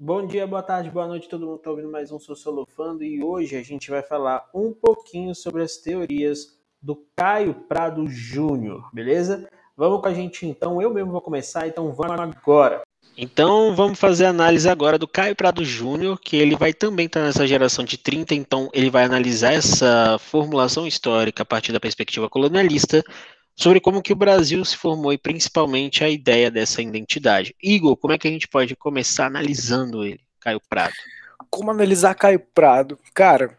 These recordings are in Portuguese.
Bom dia, boa tarde, boa noite, todo mundo está ouvindo mais um Sociolofando e hoje a gente vai falar um pouquinho sobre as teorias do Caio Prado Júnior, beleza? Vamos com a gente então, eu mesmo vou começar, então vamos agora. Então vamos fazer a análise agora do Caio Prado Júnior, que ele vai também estar nessa geração de 30, então ele vai analisar essa formulação histórica a partir da perspectiva colonialista, sobre como que o Brasil se formou e principalmente a ideia dessa identidade. Igor, como é que a gente pode começar analisando ele, Caio Prado? Como analisar Caio Prado? Cara,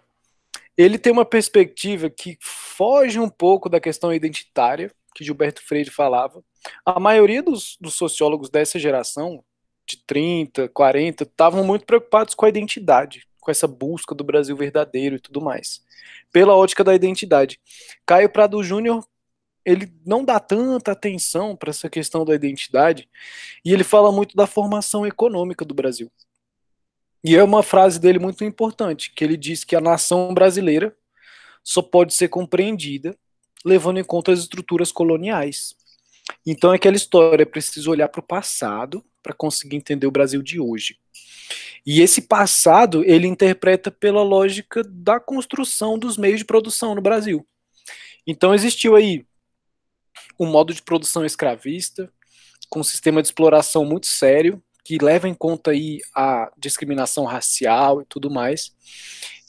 ele tem uma perspectiva que foge um pouco da questão identitária, que Gilberto Freire falava. A maioria dos, dos sociólogos dessa geração, de 30, 40, estavam muito preocupados com a identidade, com essa busca do Brasil verdadeiro e tudo mais. Pela ótica da identidade. Caio Prado Júnior ele não dá tanta atenção para essa questão da identidade e ele fala muito da formação econômica do Brasil. E é uma frase dele muito importante, que ele diz que a nação brasileira só pode ser compreendida levando em conta as estruturas coloniais. Então é aquela história, é preciso olhar para o passado para conseguir entender o Brasil de hoje. E esse passado ele interpreta pela lógica da construção dos meios de produção no Brasil. Então existiu aí um modo de produção escravista, com um sistema de exploração muito sério, que leva em conta aí a discriminação racial e tudo mais,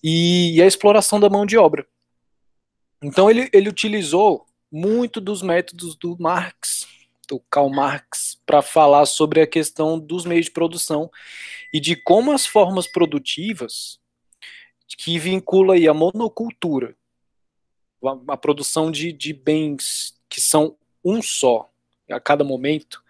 e, e a exploração da mão de obra. Então ele, ele utilizou muito dos métodos do Marx, do Karl Marx, para falar sobre a questão dos meios de produção e de como as formas produtivas que vincula aí a monocultura, a, a produção de, de bens que são um só a cada momento,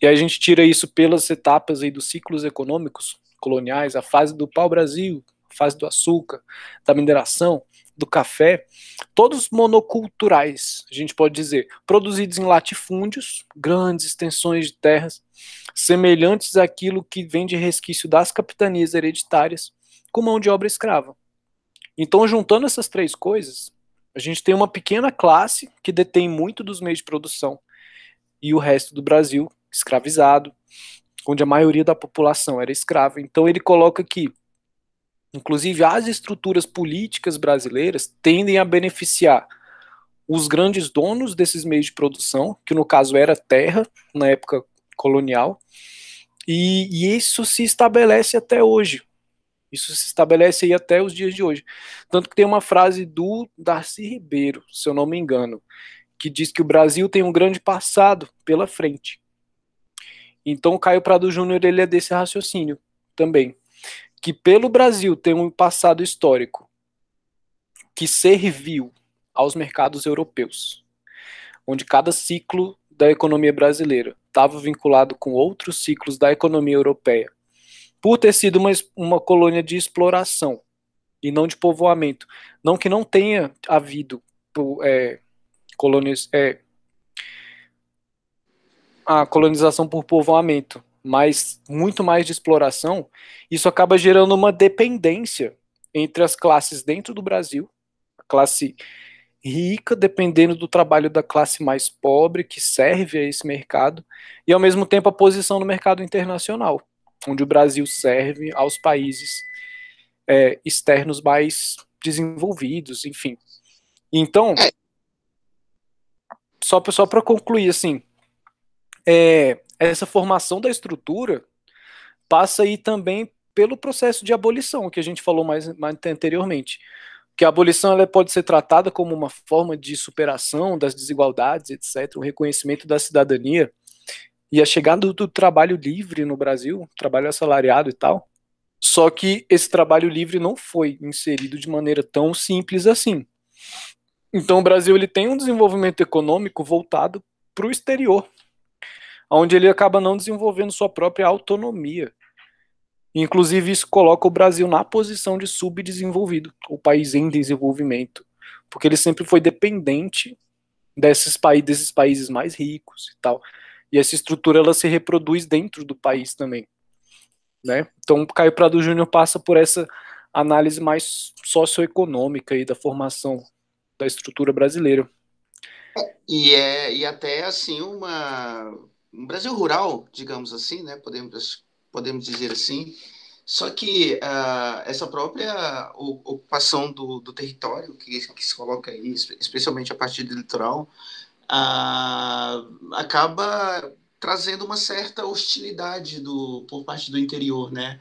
e a gente tira isso pelas etapas aí dos ciclos econômicos coloniais, a fase do pau-brasil, a fase do açúcar, da mineração, do café, todos monoculturais, a gente pode dizer, produzidos em latifúndios, grandes extensões de terras, semelhantes àquilo que vem de resquício das capitanias hereditárias, com mão de obra escrava. Então, juntando essas três coisas, a gente tem uma pequena classe que detém muito dos meios de produção e o resto do Brasil escravizado, onde a maioria da população era escrava. Então ele coloca que, inclusive, as estruturas políticas brasileiras tendem a beneficiar os grandes donos desses meios de produção, que no caso era terra, na época colonial, e, e isso se estabelece até hoje. Isso se estabelece aí até os dias de hoje. Tanto que tem uma frase do Darcy Ribeiro, se eu não me engano, que diz que o Brasil tem um grande passado pela frente. Então o Caio Prado Júnior ele é desse raciocínio também, que pelo Brasil ter um passado histórico que serviu aos mercados europeus, onde cada ciclo da economia brasileira estava vinculado com outros ciclos da economia europeia por ter sido uma, uma colônia de exploração e não de povoamento. Não que não tenha havido é, colônias, é, a colonização por povoamento, mas muito mais de exploração, isso acaba gerando uma dependência entre as classes dentro do Brasil, a classe rica, dependendo do trabalho da classe mais pobre, que serve a esse mercado, e ao mesmo tempo a posição no mercado internacional onde o Brasil serve aos países é, externos mais desenvolvidos, enfim. Então, é. só, só para concluir, assim, é, essa formação da estrutura passa aí também pelo processo de abolição, que a gente falou mais, mais anteriormente. Que a abolição ela pode ser tratada como uma forma de superação das desigualdades, etc., o reconhecimento da cidadania, e a chegada do, trabalho livre no Brasil, trabalho assalariado e tal. Só que esse trabalho livre não foi inserido de maneira tão simples assim. Então o Brasil ele tem um desenvolvimento econômico voltado para o exterior, onde ele acaba não desenvolvendo sua própria autonomia. Inclusive isso coloca o Brasil na posição de subdesenvolvido, o país em desenvolvimento, porque ele sempre foi dependente desses, desses países mais ricos e tal. E essa estrutura ela se reproduz dentro do país também. Né? Então, Caio Prado Júnior passa por essa análise mais socioeconômica aí da formação da estrutura brasileira. E é e até assim uma um Brasil rural, digamos assim, né? Podemos podemos dizer assim, Só que uh, essa própria ocupação do, do território que, que, se coloca aí, especialmente a partir do litoral, uh, acaba trazendo uma certa hostilidade do, por parte do interior, né?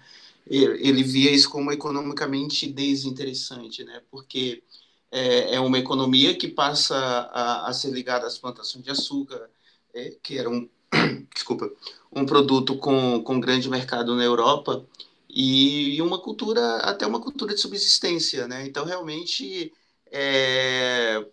Ele via isso como economicamente desinteressante, né? Porque é, é uma economia que passa a, a, ser ligada às plantações de açúcar, é, que era um, desculpa, um produto com, com grande mercado na Europa, e uma cultura, até uma cultura de subsistência, né? Então, realmente, é,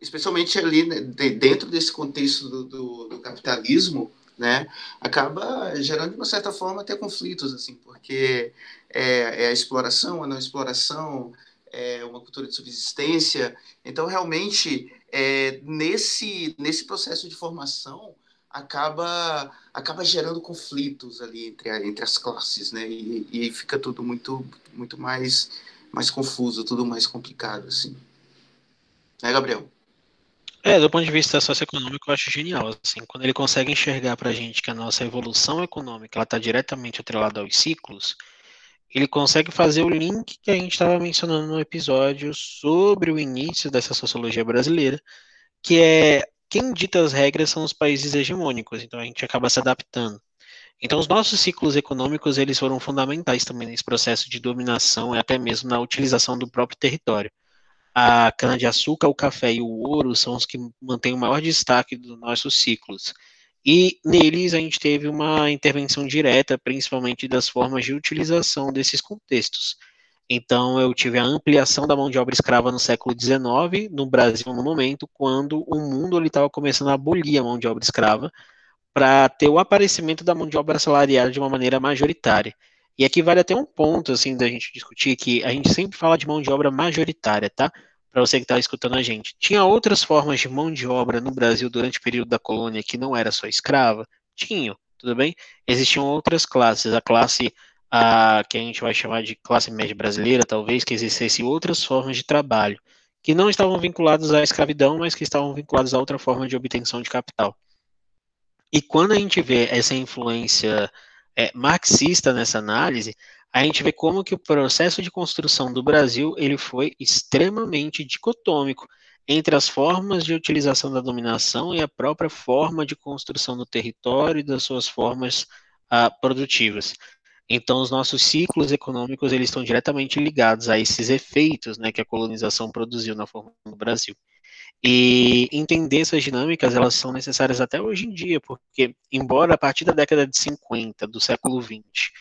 especialmente ali né, dentro desse contexto do, do, do, capitalismo, né, acaba gerando de uma certa forma até conflitos, assim, porque é, é a exploração, a não exploração, é uma cultura de subsistência. Então, realmente, é, nesse nesse processo de formação acaba acaba gerando conflitos ali entre, a, entre as classes, né? E, e fica tudo muito muito mais mais confuso, tudo mais complicado, assim. Né, Gabriel? É, do ponto de vista socioeconômico, eu acho genial, assim, quando ele consegue enxergar para a gente que a nossa evolução econômica está diretamente atrelada aos ciclos, ele consegue fazer o link que a gente estava mencionando no episódio sobre o início dessa sociologia brasileira, que é quem dita as regras são os países hegemônicos, então a gente acaba se adaptando. Então, os nossos ciclos econômicos eles foram fundamentais também nesse processo de dominação e até mesmo na utilização do próprio território. A cana-de-açúcar, o café e o ouro são os que mantêm o maior destaque dos nossos ciclos. E neles a gente teve uma intervenção direta, principalmente das formas de utilização desses contextos. Então, eu tive a ampliação da mão de obra escrava no século XIX, no Brasil, no momento, quando o mundo estava começando a abolir a mão de obra escrava, para ter o aparecimento da mão de obra salariada de uma maneira majoritária. E aqui vale até um ponto, assim, da gente discutir, que a gente sempre fala de mão de obra majoritária, tá? Para você que está escutando a gente. Tinha outras formas de mão de obra no Brasil durante o período da colônia que não era só escrava? Tinham, tudo bem? Existiam outras classes, a classe a, que a gente vai chamar de classe média brasileira, talvez, que existisse outras formas de trabalho, que não estavam vinculadas à escravidão, mas que estavam vinculadas a outra forma de obtenção de capital. E quando a gente vê essa influência é, marxista nessa análise, a gente vê como que o processo de construção do Brasil ele foi extremamente dicotômico entre as formas de utilização da dominação e a própria forma de construção do território e das suas formas ah, produtivas. Então, os nossos ciclos econômicos eles estão diretamente ligados a esses efeitos né, que a colonização produziu na forma do Brasil. E entender essas dinâmicas, elas são necessárias até hoje em dia, porque, embora a partir da década de 50, do século 20,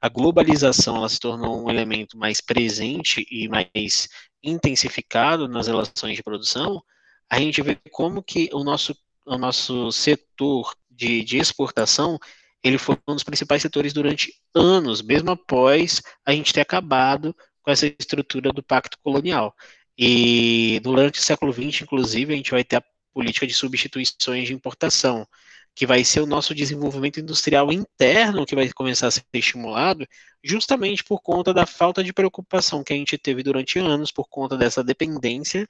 a globalização ela se tornou um elemento mais presente e mais intensificado nas relações de produção, a gente vê como que o nosso, o nosso setor de, de exportação ele foi um dos principais setores durante anos, mesmo após a gente ter acabado com essa estrutura do pacto colonial. E durante o século XX, inclusive, a gente vai ter a política de substituições de importação, que vai ser o nosso desenvolvimento industrial interno que vai começar a ser estimulado, justamente por conta da falta de preocupação que a gente teve durante anos, por conta dessa dependência,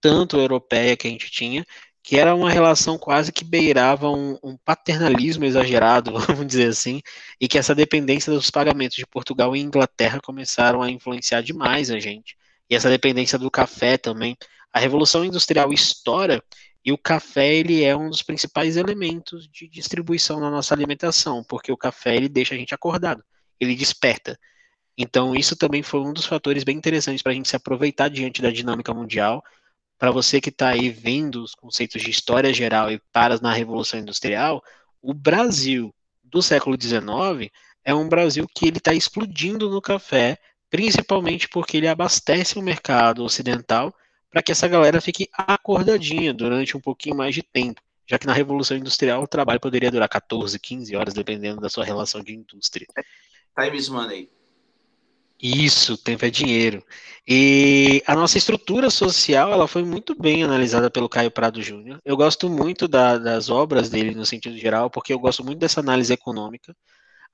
tanto europeia que a gente tinha, que era uma relação quase que beirava um, um, paternalismo exagerado, vamos dizer assim, e que essa dependência dos pagamentos de Portugal e Inglaterra começaram a influenciar demais a gente. E essa dependência do café também. A Revolução Industrial estoura e o café ele é um dos principais elementos de distribuição na nossa alimentação, porque o café ele deixa a gente acordado, ele desperta. Então isso também foi um dos fatores bem interessantes para a gente se aproveitar diante da dinâmica mundial para você que está aí vendo os conceitos de história geral e paras na Revolução Industrial, o Brasil do século XIX é um Brasil que ele está explodindo no café, principalmente porque ele abastece o mercado ocidental para que essa galera fique acordadinha durante um pouquinho mais de tempo, já que na Revolução Industrial o trabalho poderia durar 14, 15 horas, dependendo da sua relação de indústria. Time is money. Isso, tempo é dinheiro. E a nossa estrutura social, ela foi muito bem analisada pelo Caio Prado Júnior. Eu gosto muito da, das obras dele no sentido geral, porque eu gosto muito dessa análise econômica.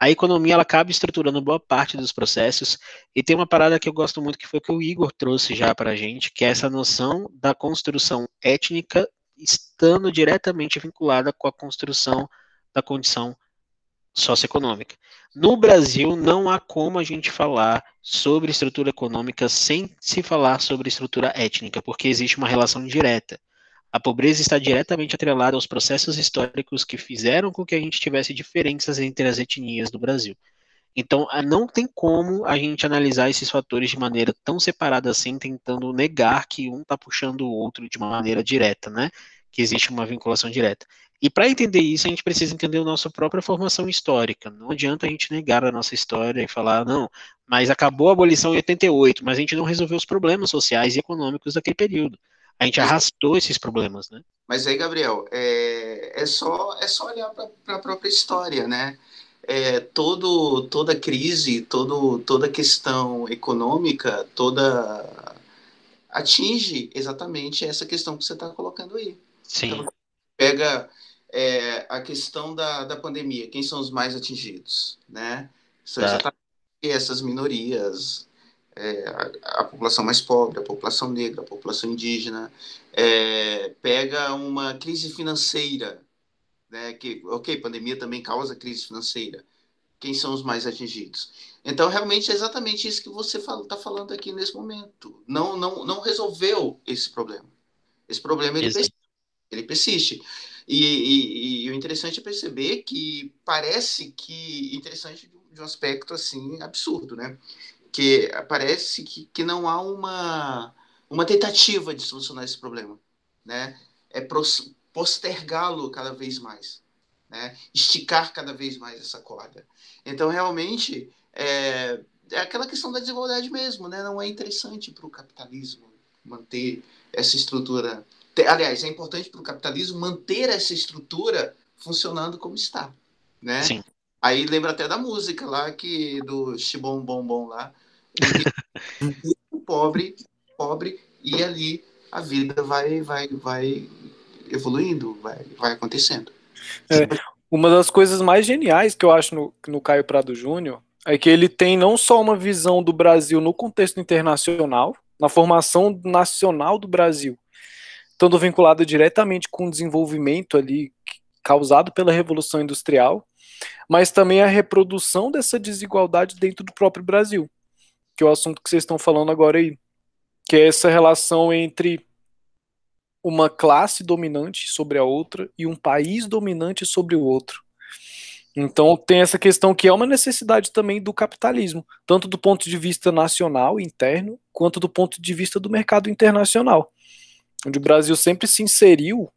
A economia, ela acaba estruturando boa parte dos processos, e tem uma parada que eu gosto muito, que foi que o Igor trouxe já para a gente, que é essa noção da construção étnica estando diretamente vinculada com a construção da condição socioeconômica. No Brasil, não há como a gente falar sobre estrutura econômica sem se falar sobre estrutura étnica, porque existe uma relação direta. A pobreza está diretamente atrelada aos processos históricos que fizeram com que a gente tivesse diferenças entre as etnias do Brasil. Então, não tem como a gente analisar esses fatores de maneira tão separada assim, tentando negar que um está puxando o outro de uma maneira direta, né? Que existe uma vinculação direta. E para entender isso, a gente precisa entender a nossa própria formação histórica. Não adianta a gente negar a nossa história e falar, não, mas acabou a abolição em 88, mas a gente não resolveu os problemas sociais e econômicos daquele período. A gente arrastou esses problemas, né? Mas aí, Gabriel, é, é, só, é só olhar para a própria história, né? É, todo, toda crise, todo, toda questão econômica, toda atinge exatamente essa questão que você está colocando aí. Sim. Então, pega é, a questão da, da pandemia, quem são os mais atingidos, né? São tá. essas minorias, é, a, a, população mais pobre, a população negra, a população indígena, é, pega uma crise financeira, né? Que, ok, pandemia também causa crise financeira. Quem são os mais atingidos? Então, realmente é exatamente isso que você está falando aqui nesse momento. Não, não, não resolveu esse problema. Esse problema ele persiste. Ele persiste. E, e, e, o interessante é perceber que parece que interessante de um aspecto assim absurdo, né? Que parece que, que não há uma uma tentativa de solucionar esse problema, né? É postergá-lo cada vez mais, né? Esticar cada vez mais essa corda. Então realmente é, é aquela questão da desigualdade mesmo, né? Não é interessante para o capitalismo manter essa estrutura aliás, é importante para o capitalismo manter essa estrutura funcionando como está, né? Sim. Aí lembra até da música lá que do Chibom Bom Bom lá, o pobre, pobre e ali a vida vai vai vai evoluindo, vai vai acontecendo. É, uma das coisas mais geniais que eu acho no, no Caio Prado Júnior é que ele tem não só uma visão do Brasil no contexto internacional, na formação nacional do Brasil, estando vinculado diretamente com o desenvolvimento ali causado pela Revolução Industrial, mas também a reprodução dessa desigualdade dentro do próprio Brasil, que é o assunto que vocês estão falando agora aí, que é essa relação entre uma classe dominante sobre a outra e um país dominante sobre o outro. Então tem essa questão que é uma necessidade também do capitalismo, tanto do ponto de vista nacional, interno, quanto do ponto de vista do mercado internacional onde o Brasil sempre se inseriu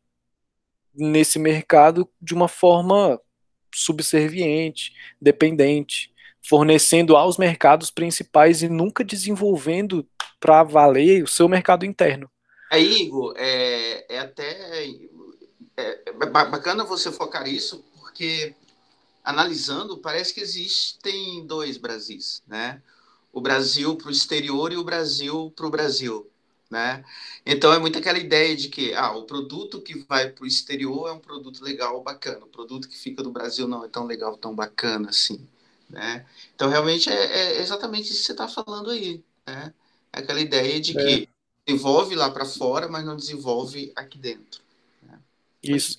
nesse mercado de uma forma subserviente, dependente, fornecendo aos mercados principais e nunca desenvolvendo para valer o seu mercado interno. É, Igor, é, é até é, é bacana você focar isso, porque analisando, parece que existem dois Brasis, né? O Brasil para o exterior e o Brasil para o Brasil né? Então é muito aquela ideia de que ah, o produto que vai para o exterior é um produto legal, bacana. O produto que fica no Brasil não é tão legal, tão bacana assim, né? Então realmente é, é exatamente isso que você está falando aí, né? É aquela ideia de que é. desenvolve lá para fora, mas não desenvolve aqui dentro. Né? Isso.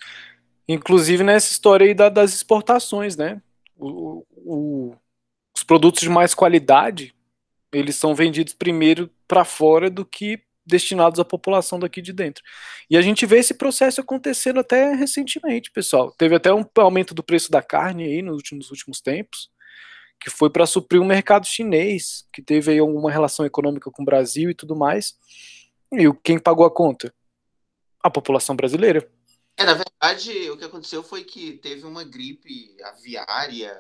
Inclusive nessa história aí da, das exportações, né? O, o, os produtos de mais qualidade eles são vendidos primeiro para fora do que destinados à população daqui de dentro. E a gente vê esse processo acontecendo até recentemente, pessoal. Teve até um aumento do preço da carne aí nos últimos, nos últimos tempos, que foi para suprir o um mercado chinês, que teve aí alguma relação econômica com o Brasil e tudo mais. E quem pagou a conta? A população brasileira. É, na verdade, o que aconteceu foi que teve uma gripe aviária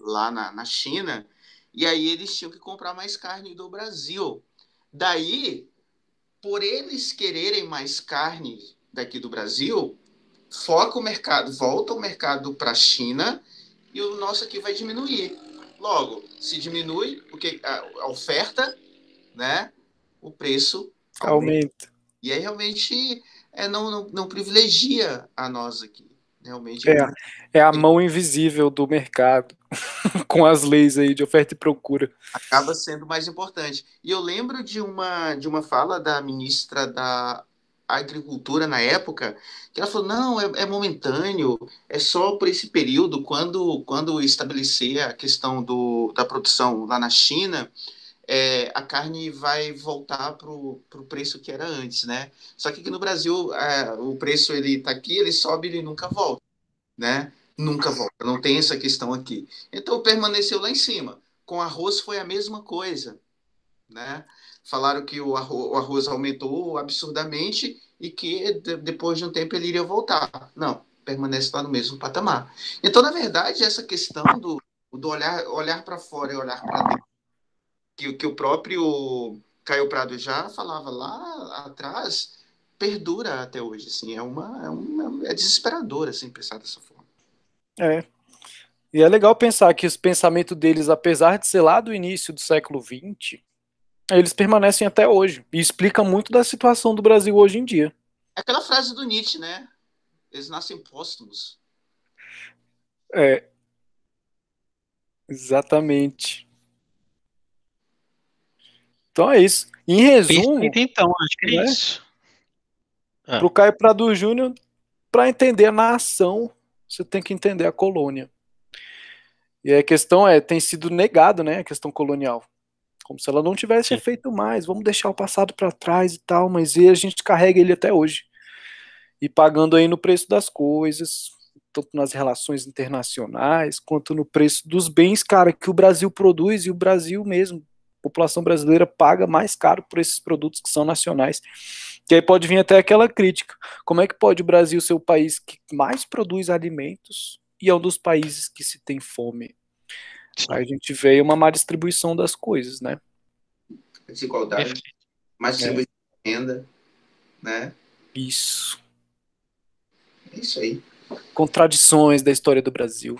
lá na, na China, e aí eles tinham que comprar mais carne do Brasil. Daí por eles quererem mais carne daqui do Brasil, foca o mercado, volta o mercado para a China e o nosso aqui vai diminuir. Logo, se diminui, porque a oferta, né, o preço aumenta. aumenta. E aí realmente é, não, não, não privilegia a nós aqui. Realmente é, é a mão invisível do mercado, com as leis aí de oferta e procura. Acaba sendo mais importante. E eu lembro de uma, de uma fala da ministra da agricultura na época, que ela falou, não, é, é, momentâneo, é só por esse período, quando, quando estabelecer a questão do, da produção lá na China, é, a carne vai voltar para o preço que era antes, né? Só que aqui no Brasil, é, o preço ele está aqui, ele sobe, ele nunca volta, né? Nunca volta, não tem essa questão aqui. Então permaneceu lá em cima. Com arroz foi a mesma coisa, né? Falaram que o arroz, o arroz aumentou absurdamente e que depois de um tempo ele iria voltar. Não, permanece lá no mesmo patamar. Então, na verdade, essa questão do, do olhar, olhar para fora e olhar para dentro, que, que o próprio Caio Prado já falava lá atrás, perdura até hoje. Assim, é, uma, é, uma, é desesperador assim, pensar dessa forma. É. E é legal pensar que os pensamentos deles, apesar de ser lá do início do século XX, eles permanecem até hoje. E explica muito da situação do Brasil hoje em dia. É aquela frase do Nietzsche, né? Eles nascem póstumos. É. Exatamente. Então é isso. Em resumo. Então, acho que é né? isso. Ah. Pro Caio Prado Júnior, para entender a nação, você tem que entender a colônia. E a questão é, tem sido negado, né, a questão colonial. Como se ela não tivesse Sim. feito mais, vamos deixar o passado para trás e tal, mas e a gente carrega ele até hoje. E pagando aí no preço das coisas, tanto nas relações internacionais, quanto no preço dos bens, cara, que o Brasil produz e o Brasil mesmo, população brasileira paga mais caro por esses produtos que são nacionais. Que aí pode vir até aquela crítica. Como é que pode o Brasil ser o país que mais produz alimentos e é um dos países que se tem fome. Aí a gente vê uma má distribuição das coisas, né? Desigualdade, má distribuição é. de renda, né? Isso. É isso aí. Contradições da história do Brasil.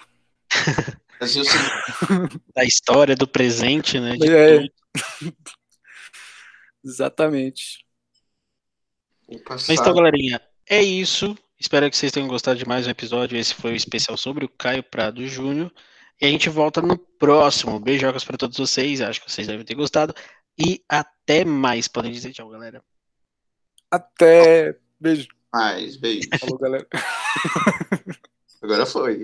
Brasil da história do presente, né? É. Exatamente. Mas então, galerinha, é isso. Espero que vocês tenham gostado de mais um episódio. Esse foi o especial sobre o Caio Prado Júnior. E a gente volta no próximo. Beijocas para todos vocês. Acho que vocês devem ter gostado. E até mais. Podem dizer tchau, galera. Até. Beijo. Mais, beijo. Falou, galera. Agora foi.